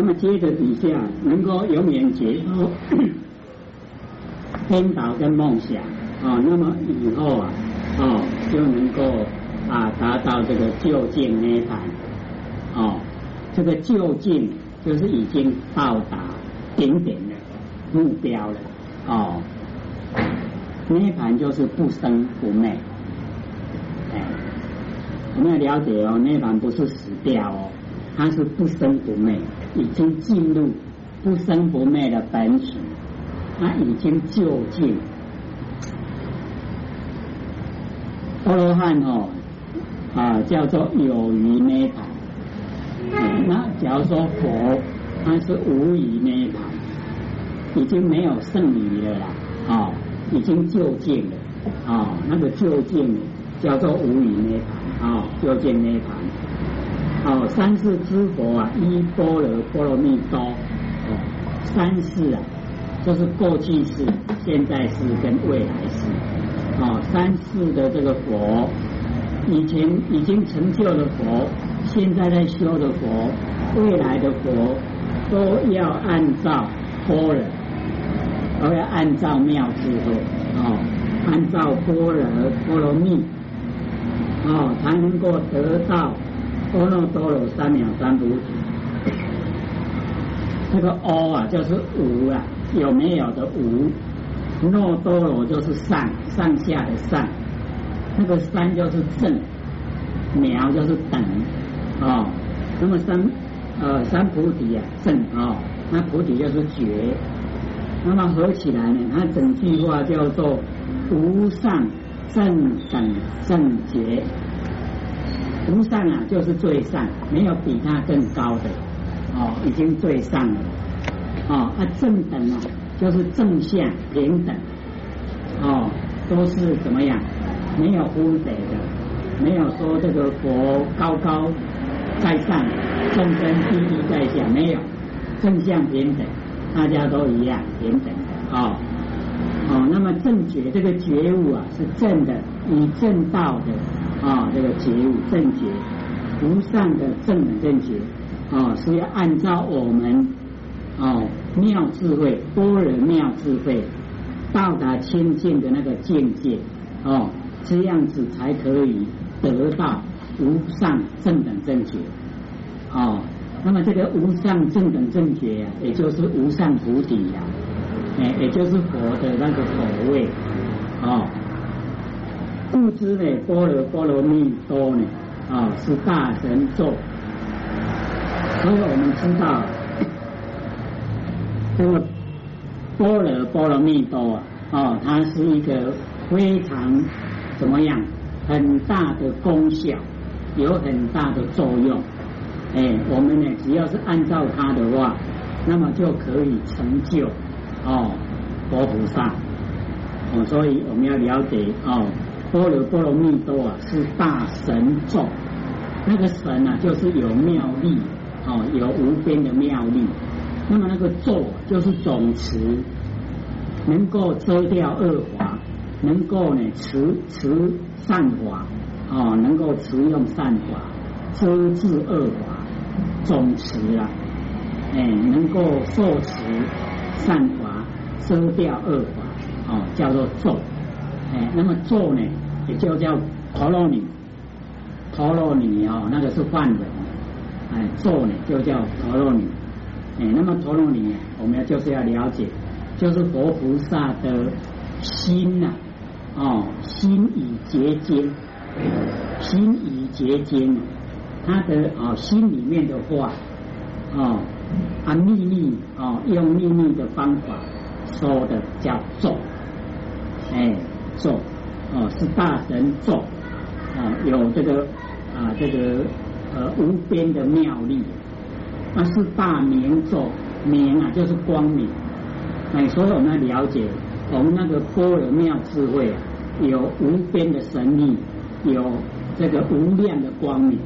那么接着底下能够永远解脱颠倒跟梦想。啊，那么以后啊，哦就能够啊达到这个究竟涅盘哦，这个究竟就是已经到达顶点的目标了。哦。涅盘就是不生不灭，哎，我们要了解哦，涅盘不是死掉哦，它是不生不灭，已经进入不生不灭的本体，它已经就近。阿罗汉哦，啊叫做有余涅盘，那假如说佛，它是无余涅盘，已经没有剩余了啦，啊。已经就近了啊，那个就近叫做无余涅盘啊，就近涅盘。哦，三世之佛啊，依波罗波罗蜜多哦，三世啊，就是过去世、现在世跟未来世。哦，三世的这个佛，以前已经成就的佛，现在在修的佛，未来的佛，都要按照波罗。都要按照妙智慧哦，按照波罗波罗蜜哦，才能够得到阿耨多罗三藐三菩提。这个阿啊，就是无啊，有没有的无？耨多罗就是上上下的上，那个三就是正，藐就是等哦。那么三呃三菩提啊正哦，那菩提就是觉。那么合起来呢？它整句话叫做“无上正等正觉”。无上啊，就是最上，没有比他更高的哦，已经最上了哦。啊，正等啊，就是正向平等哦，都是怎么样？没有分别的，没有说这个佛高高在上，众生低低在下，没有正向平等。大家都一样平等的哦哦，那么正觉这个觉悟啊是正的，以正道的啊这个觉悟正觉，无上的正的正觉哦是要按照我们哦妙智慧般若妙智慧到达清净的那个境界哦这样子才可以得到无上正等正觉哦。那么这个无上正等正觉呀，也就是无上菩提呀，哎，也就是佛的那个口味哦。故知呢，波罗波罗蜜多呢，啊，是大神咒。所以我们知道，这个波罗波罗蜜多啊，哦，它是一个非常怎么样，很大的功效，有很大的作用。哎，我们呢，只要是按照它的话，那么就可以成就哦佛菩萨哦。所以我们要了解哦，波罗波罗蜜多啊是大神咒，那个神啊就是有妙力哦，有无边的妙力。那么那个咒就是总持，能够遮掉恶法，能够呢持持善法哦，能够持用善法，遮治恶法。总持啊，哎，能够受持善法，遮掉恶法，哦，叫做咒，哎，那么咒呢，也就叫陀罗尼，陀罗尼哦，那个是梵文，哎，咒呢就叫陀罗尼，哎，那么陀罗尼，我们要就是要了解，就是佛菩萨的心呐，哦，心已结晶，心已结晶。他的啊心里面的话，哦，啊秘密哦，用秘密的方法说的叫咒，哎咒哦是大神咒，啊有这个啊这个呃无边的妙力，那是大明咒，明啊就是光明，哎所以我们了解我们那个波罗妙智慧啊，有无边的神力，有这个无量的光明。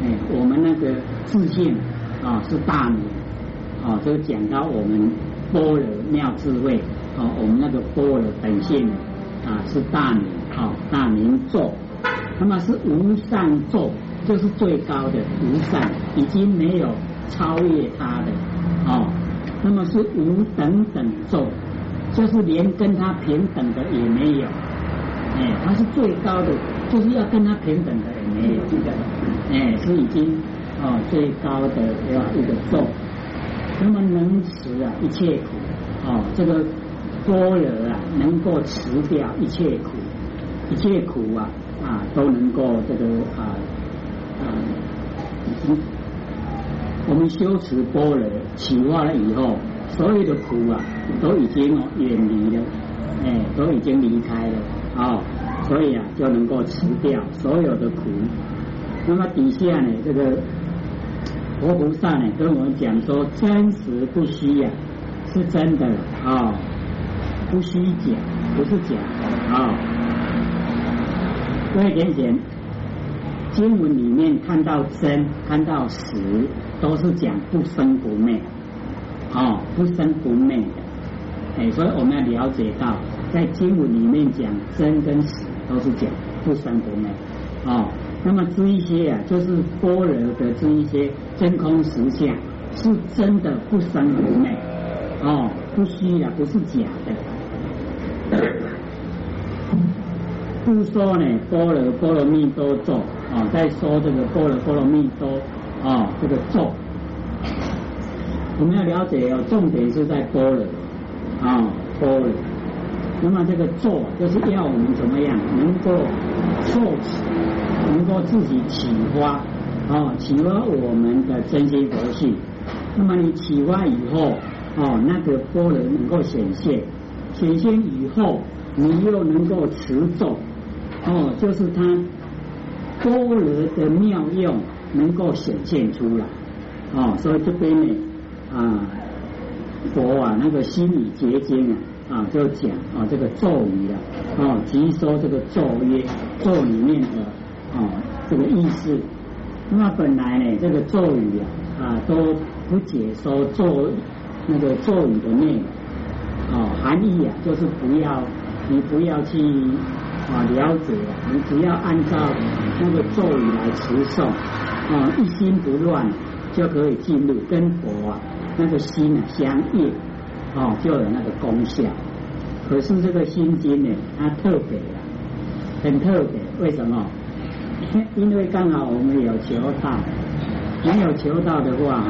哎，我们那个自信啊是大明，啊，就讲到我们般若妙智慧，啊，我们那个般若本性。啊是大明，哦，大明咒，那么是无上咒，就是最高的无上，已经没有超越他的哦。那么是无等等咒，就是连跟他平等的也没有。哎，他是最高的，就是要跟他平等的也没有这个。哎，是已经哦最高的要一个咒。那么能持啊一切苦哦，这个般若啊能够辞掉一切苦，一切苦啊啊都能够这个啊啊，我们修持般若起化了以后，所有的苦啊都已经远离了，哎都已经离开了啊，所以啊就能够辞掉所有的苦。那么底下呢这个。佛菩萨呢跟我们讲说，真实不虚呀，是真的啊，不虚假，不是假的啊。各位点点，经文里面看到真，看到实，都是讲不生不灭，啊，不生不灭的。哎，所以我们要了解到，在经文里面讲真跟实，都是讲不生不灭，啊。那么这一些啊，就是般若的这一些真空实相，是真的不生不灭，哦，不虚的，不是假的。不说呢，波罗波罗蜜多咒啊，在说这个波罗波罗蜜多啊，这个咒，我们要了解哦，重点是在波罗啊，波罗。那么这个咒就是要我们怎么样能够受持，能够自己启发啊，启发我们的真心佛性。那么你启发以后，哦，那个波罗能够显现，显现以后，你又能够持咒，哦，就是它波罗的妙用能够显现出来，哦，所以这边呢，啊，佛啊，那个心理结晶啊。啊，就讲啊这个咒语啊，啊，即说这个咒曰咒里面的啊这个意思。那么本来呢，这个咒语啊啊都不解说咒那个咒语的内容啊含义啊，就是不要你不要去啊了解，你只要按照那个咒语来持诵啊，一心不乱就可以进入跟佛啊那个心啊相应。哦，就有那个功效。可是这个心经呢，它特别啊，很特别。为什么？因为刚好我们有求道，没有求道的话，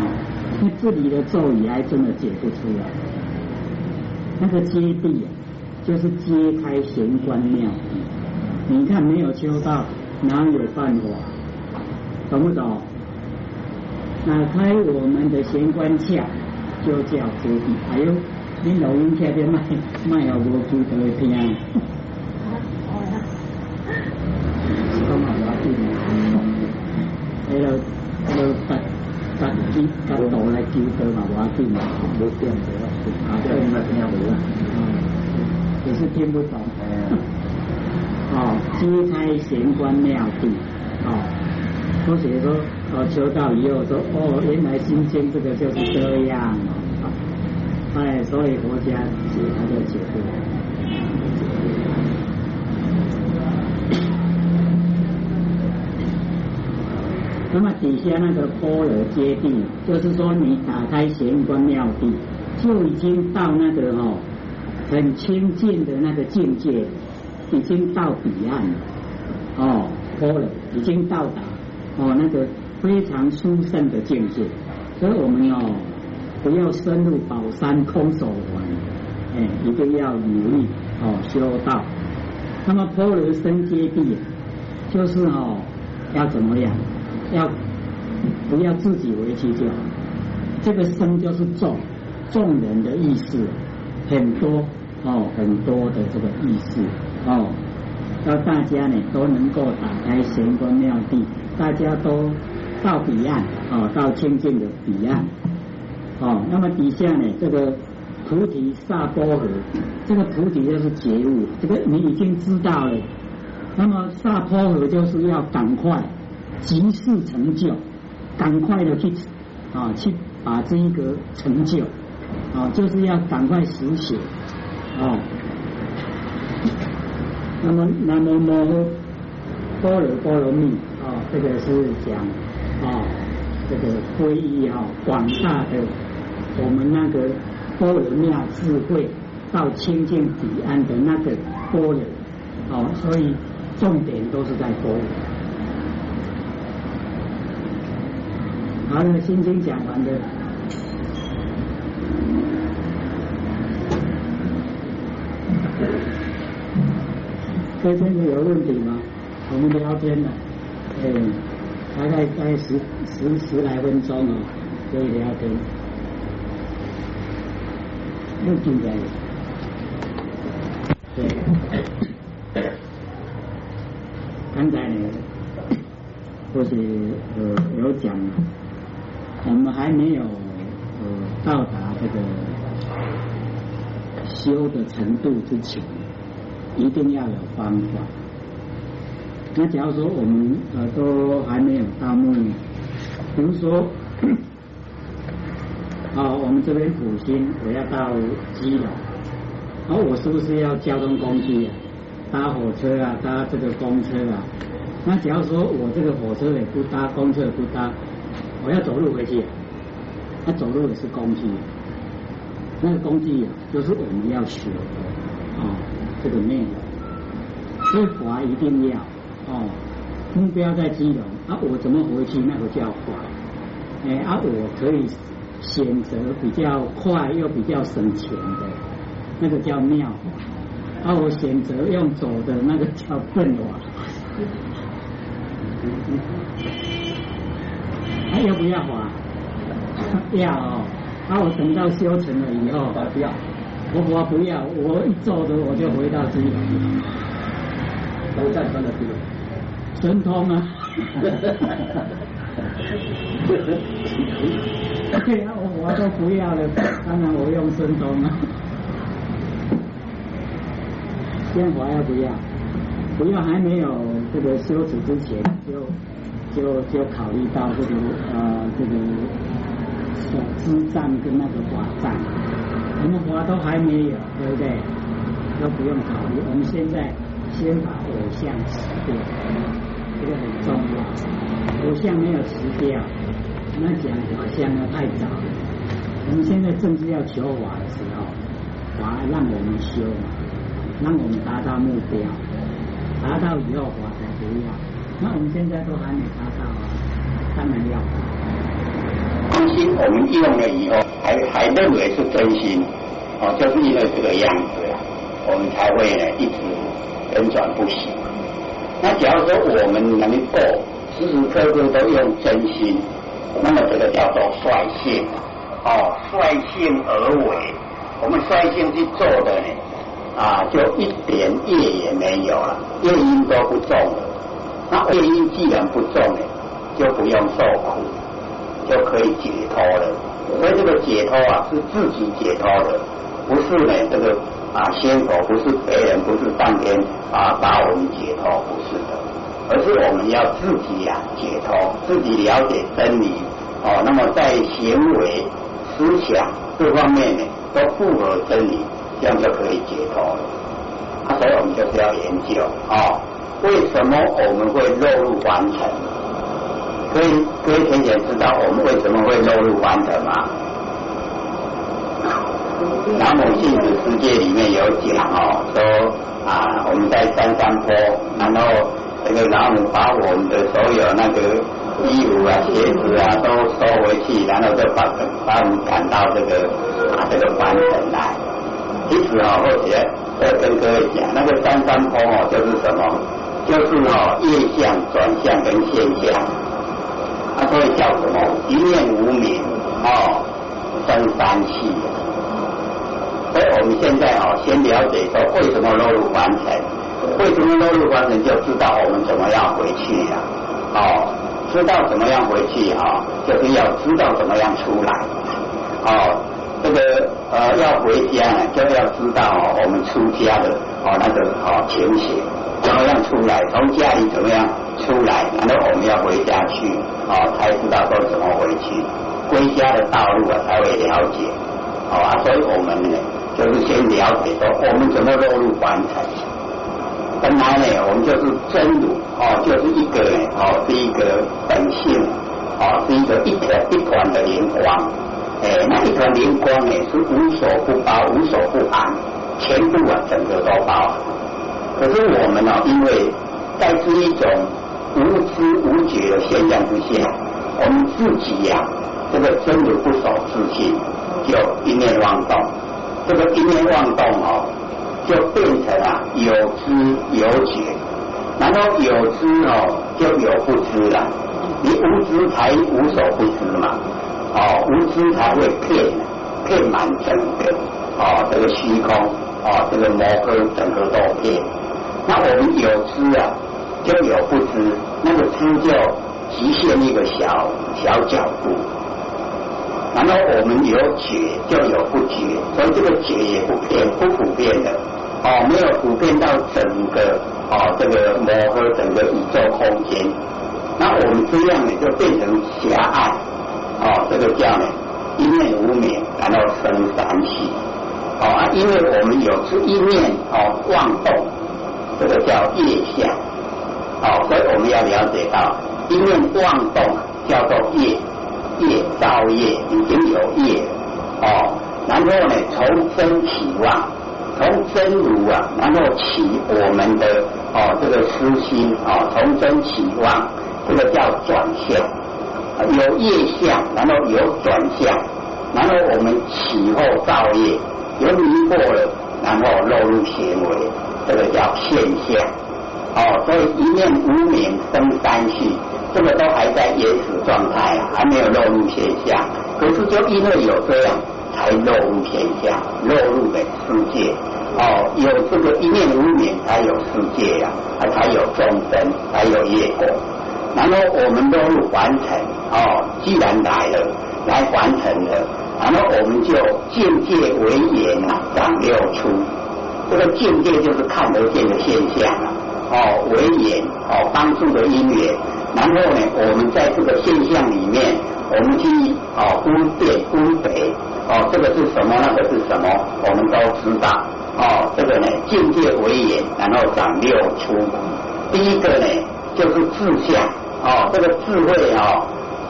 那这里的咒语还真的解不出来。那个接地啊，就是揭开玄关妙谛。你看没有修道，哪有办法？懂不懂？打开我们的玄关窍，就叫接地。还有。你录音听边卖卖有无记都会听。咁啊，我见，喺度喺度突突啲角度嚟叫佢嘛，我见冇听到啊，听唔听到啊？也是听不懂。哦，揭开玄关妙谛，哦，或者说哦，求道以后说哦，原来心经这个就是这样。哦哎，所以国家解他就解不了。那么底下那个波罗接地，就是说你打开玄关妙谛，就已经到那个哦很清净的那个境界，已经到彼岸了。哦，般若已经到达哦那个非常殊胜的境界，所以我们哦。不要深入宝山空手环，哎，一定要努力哦修道。那么波罗僧揭谛，就是哦要怎么样？要不要自己为其就好？这个僧就是众众人的意思，很多哦很多的这个意思哦，要大家呢都能够打开玄关妙地，大家都到彼岸哦，到清净的彼岸。哦，那么底下呢，这个菩提萨波河，这个菩提就是觉悟，这个你已经知道了。那么萨波河就是要赶快，即时成就，赶快的去啊，去把这一个成就啊，就是要赶快实现哦。那么南无摩诃般若波罗蜜啊，这个是讲啊。这个皈依哈广大的我们那个般若妙智慧到清净彼岸的那个般若，哦，所以重点都是在般若。好了，心经讲完的这真的有问题吗？我们聊天呢，哎，大概大概十十十来分钟哦，可以聊天。又进来了，对，刚才呢，或是呃有讲，我们还没有呃到达这个修的程度之前。一定要有方法。那假如说我们呃都还没有到目的，比如说，啊，我们这边普星我要到基隆，而我是不是要交通工具啊？搭火车啊，搭这个公车啊？那假如说我这个火车也不搭，公车也不搭，我要走路回去，那走路也是工具，那个工具啊，就是我们要学的啊。这个内容，所以法一定要哦，目标在基隆啊，我怎么回去那个叫法，哎啊，我可以选择比较快又比较省钱的，那个叫妙法，啊，我选择用走的那个叫笨法，还要不要法？要哦，啊，我等到修成了以后，不要。我我不要，我一走的我就回到基隆，都在穿的基隆，神通啊！对啊，我我都不要了，当然我用神通啊。先华要不要？不要还没有这个修持之前，就就就考虑到这个呃这个手之战跟那个法战。我们华都还没有，对不对？都不用考虑。我们现在先把偶像辞掉，这个很重要。偶像没有辞掉，那讲法相呢太早。我们现在正是要求法的时候，法让我们修嘛，让我们达到目标，达到以后法才不要。那我们现在都还没达到啊，当然要。真心我们用了以后。还还认为是真心，哦，就是因为这个样子啊，我们才会呢一直轮转不息。那假如说我们能够时时刻刻都用真心，那么这个叫做率性，哦，率性而为，我们率性去做的呢，啊，就一点业也没有了，业因都不重了。那业因既然不重呢，就不用受苦，就可以解脱了。所以这个解脱啊，是自己解脱的，不是呢这个啊仙佛，不是别人，不是上天啊把我们解脱，不是的，而是我们要自己呀解脱，自己了解真理哦。那么在行为、思想各方面呢，都符合真理，这样就可以解脱了。啊，所以我们就是要研究哦，为什么我们会落入凡尘？可以各位浅浅知道我们为什么会落入凡尘吗？南无净土世界里面有讲哦，说啊我们在山山坡，然后这个老母把我们的所有那个衣服啊鞋子啊都收回去，然后就把把我们赶到这个啊这个凡尘来。其实啊，或者要跟各位讲，那个山山坡哦就是什么？就是哦业相转向跟现象。它所以叫什么？一念无明，哦，生三气。所以我们现在哦，先了解说为什么落入凡尘，为什么落入凡尘，就知道我们怎么样回去呀？哦，知道怎么样回去啊，就是要知道怎么样出来。哦，这个呃要回家，就要知道哦，我们出家的哦那个哦情形，怎么样出来，从家里怎么样。出来，然后我们要回家去，哦，才知道说怎么回去，归家的道路啊，才会了解，好啊，所以我们呢，就是先了解说我们怎么落入凡尘。本来呢，我们就是真如，哦，就是一个呢，哦，是一个本性，哦，是一个一体的一团的灵光，哎，那一团灵光呢是无所不包、无所不含，全部啊整个都包。可是我们呢，因为在这一种无知无觉的现象之下，我们自己呀，这个真的不守自信，就一念妄动。这个一念妄动哦，就变成啊有知有觉，然后有知哦就有不知了。你无知才无所不知嘛，哦，无知才会骗，骗满整个哦这个虚空哦这个摩诃整个都骗。那我们有知啊，就有不知，那个知就局限一个小小角度。然后我们有觉就有不觉，所以这个觉也不变不普遍的哦，没有普遍到整个哦这个摩诃整个宇宙空间。那我们这样呢，就变成狭隘，哦，这个叫呢一念无明，然后生三气，哦啊，因为我们有这一念哦妄动，这个叫业相，哦，所以我们要了解到一念妄动叫做业，业造业已经有业，哦，然后呢从生起妄，从真如啊，然后起我们的哦这个私心哦，从真起妄。这个叫转向，有业相，然后有转向，然后我们起后造业，由迷惑了，然后落入行为，这个叫现象。哦，所以一念无明生三续，这个都还在原始状态，还没有落入现象。可是就因为有这样，才落入现象，落入的世界。哦，有这个一念无明，才有世界呀，才有众生，才有业果。然后我们都是完成哦，既然来了，来完成了，然后我们就境界为眼啊，长六出。这个境界就是看得见的现象，哦，为眼哦，帮助的因缘。然后呢，我们在这个现象里面，我们去哦分辨分别哦，这个是什么，那个是什么，我们都知道哦。这个呢，境界为眼，然后长六出。第一个呢，就是志向。哦，这个智慧哦，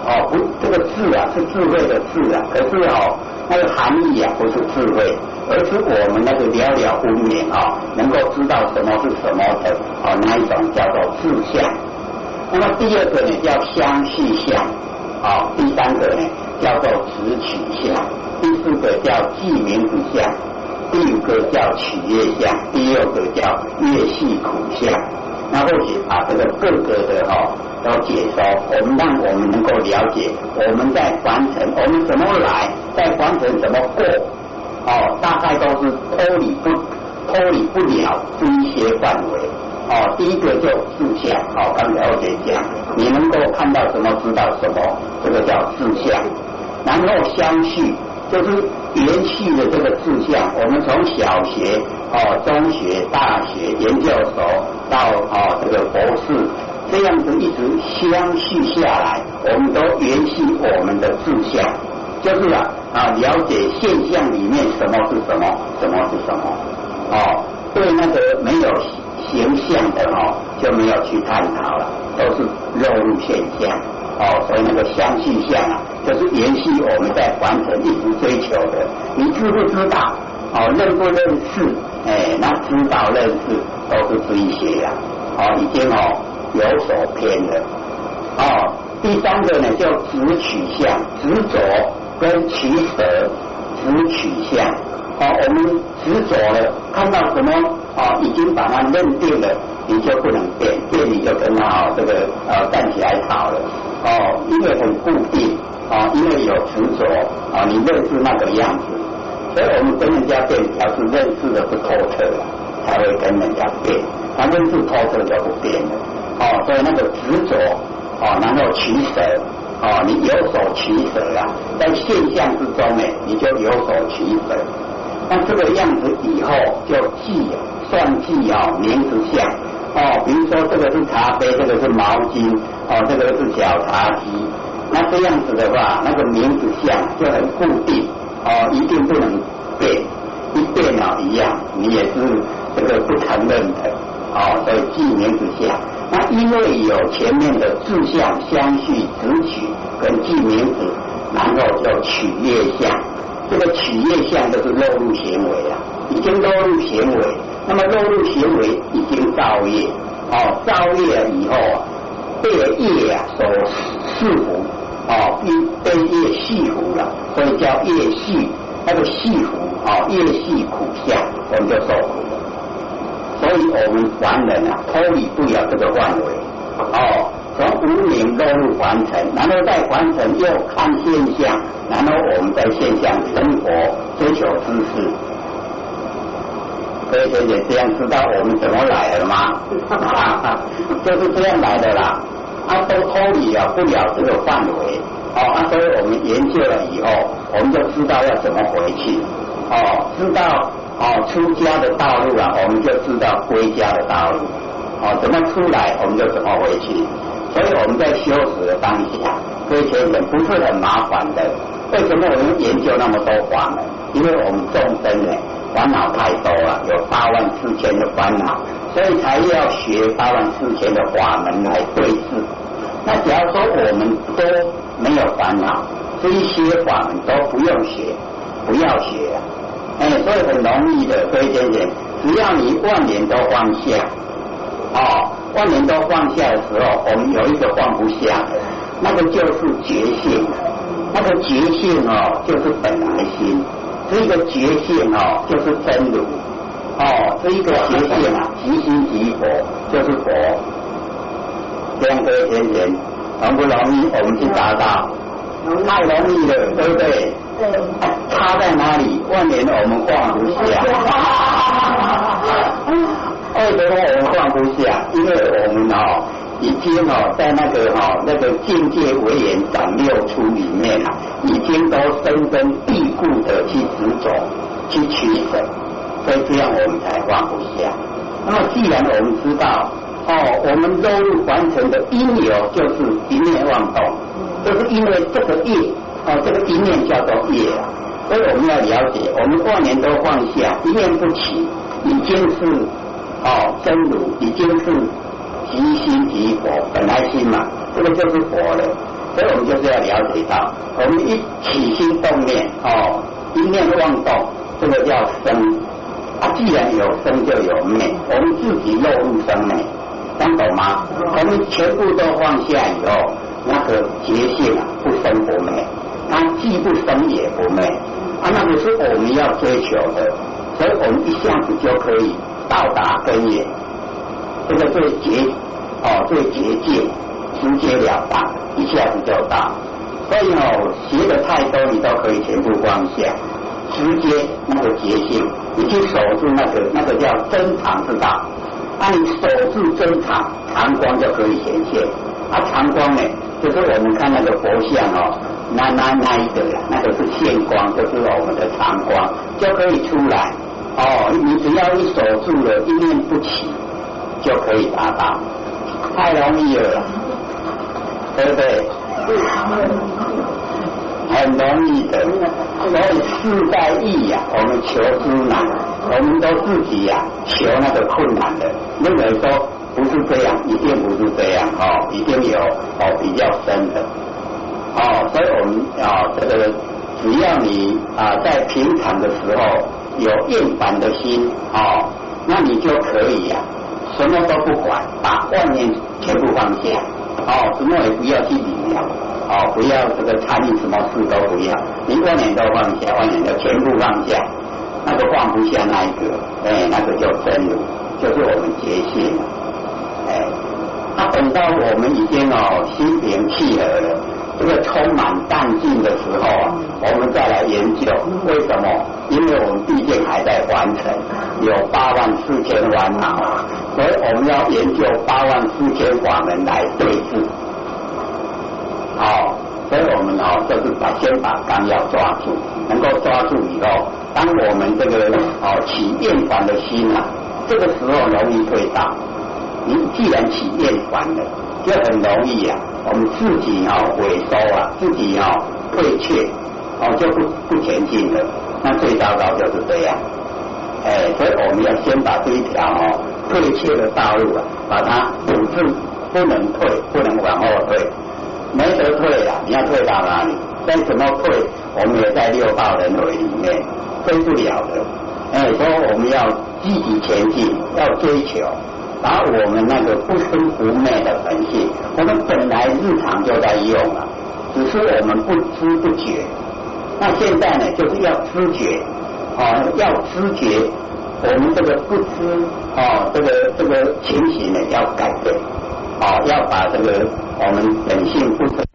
哦不，这个智啊是智慧的智啊，可是哦那个含义啊不是智慧，而是我们那个了了分明啊，能够知道什么是什么的哦那一种叫做智相。那么第二个呢叫相续相，哦第三个呢叫做直取相，第四个叫记名子相，第五个叫取业相，第六个叫业系苦相。那或许把这个各个的哦。要解说，我们让我们能够了解，我们在凡尘，我们怎么来，在凡尘怎么过，哦，大概都是脱离不脱离不了这一些范围，哦，第一个就志向，哦，刚才我姐讲，你能够看到什么，知道什么，这个叫志向，然后相续，就是延续的这个志向，我们从小学，哦，中学、大学、研究所到哦这个博士。这样子一直相续下来，我们都延续我们的志向，就是啊啊了解现象里面什么是什么，什么是什么哦。对那个没有形象的哦，就没有去探讨了，都是落入现象哦。所以那个相续相啊，就是延续我们在完成一直追求的。你知不知道？哦，认不认识？哎，那知道认识都是追学呀。哦，已经哦。有所偏的哦，第三个呢叫执取向，执着跟取舍，执取向。哦，我们执着了，看到什么？哦，已经把它认定了，你就不能变，变你就跟他这个呃站起来跑了。哦，因为很固定哦，因为有执着啊，你认识那个样子，所以我们跟人家变，表示认识的不透彻，才会跟人家变，他认识透彻就不变了。哦，所以那个执着，哦，然后取舍，哦，你有所取舍啊，在现象之中呢，你就有所取舍。那这个样子以后就记算计啊，名字像哦，比如说这个是茶杯，这个是毛巾，哦，这个是小茶几。那这样子的话，那个名字像就很固定，哦，一定不能变，一变啊一样，你也是这个不承认的，哦，所以记名字像。那因为有前面的志向相续、直取，跟记名字，然后就取业相。这个取业相就是落入行为啊，已经落入行为。那么落入行为已经造业，哦，造业了以后啊，被业啊所束缚，哦，被被业束缚了，所以叫业系。那个系缚，哦，业系苦相，我们就受苦。所以我们凡人啊，脱离不了这个范围，哦。从无名落入凡尘，然后在凡尘又看现象，然后我们在现象生活追求知识。所以姐姐这样知道我们怎么来的吗？就是这样来的啦。啊，都脱离了不了这个范围，哦，啊，所以我们研究了以后，我们就知道要怎么回去，哦，知道哦出家的道路啊，我们就知道归家的道路，哦，怎么出来我们就怎么回去。所以我们在修持的当下，这些人不是很麻烦的。为什么我们研究那么多法门？因为我们众生呢，烦恼太多了，有八万四千的烦恼，所以才要学八万四千的法门来对治。那假如说我们都没有烦恼，这一些法门都不用学，不要学，哎，所以很容易的。这些人，只要你万年都放下，哦。万年都放下的时候，我们有一个放不下，那个就是觉性。那个觉性哦，就是本来心。这个觉性哦，就是真如。哦，这一个觉性啊，即心即佛，就是佛。这样子天天容不容易？我们去达到，太容易了，对不对？差在哪里？万年我们放不下。为什么我们放不下？因为我们哦，已经哦，在那个哦那个境界为言长六出里面啊，已经都深根蒂固的去执着、去取舍，所以这样我们才放不下。那么既然我们知道哦，我们落入凡尘的因由就是一念妄动，就是因为这个业哦，这个一念叫做业啊，所以我们要了解，我们过年都放下，一念不起，已经是。哦，真如已经是即心即佛，本来心嘛，这个就是佛了。所以我们就是要了解到，我们一起心动念，哦，一念妄动，这个叫生。啊，既然有生就有灭，我们自己落入生灭，听懂吗？我们全部都放下以后，那个觉性啊，不生不灭，它既不生也不灭，啊，那个是我们要追求的，所以我们一下子就可以。到达根源，这个最捷哦，最捷径，直截了当，一下子就到。所以哦，学的太多，你都可以全部放下，直接那个捷性，你去守住那个，那个叫真常之道。啊，你守住真常，常光就可以显现。啊，常光呢，就是我们看那个佛像哦，那那那一个呀，那个是现光，就是我们的常光，就可以出来。哦，你只要一守住了，一念不起，就可以达到，太容易了，对不对？很容易的，所以事在易呀，我们求之难，我们都自己呀求那个困难的，认为说不是这样，一定不是这样哦，一定有哦比较深的哦，所以我们啊这个只要你啊在平常的时候。有厌烦的心哦，那你就可以呀，什么都不管，把万念全部放下哦，什么也不要去理了哦，不要这个参与什么事都不要，你万念都放下，万念都全部放下，那个放不下那一个，哎，那个叫真如，就是我们觉性，哎，那等到我们已经哦心平气和了，个充满淡静的时候啊，我们再来研究为什么。因为我们毕竟还在完成，有八万四千万嘛，所以我们要研究八万四千法门来对治。好，所以我们哦，就是把先把纲要抓住，能够抓住以后，当我们这个哦起厌烦的心啊，这个时候容易退道。你既然起厌烦了，就很容易啊，我们自己哦萎缩啊，自己哦退却，哦就不不前进了。那最糟糕就是这样，哎，所以我们要先把这一条哦退却的道路啊，把它堵住，不能退，不能往后退。没得退了，你要退到哪里？再怎么退，我们也在六道轮回里面，退不了的。哎，所以我们要积极前进，要追求，把我们那个不生不灭的本性，我们本来日常就在用啊，只是我们不知不觉。那现在呢，就是要知觉，啊，要知觉，我们这个不知，啊，这个这个情形呢要改变，啊，要把这个我们本性不生。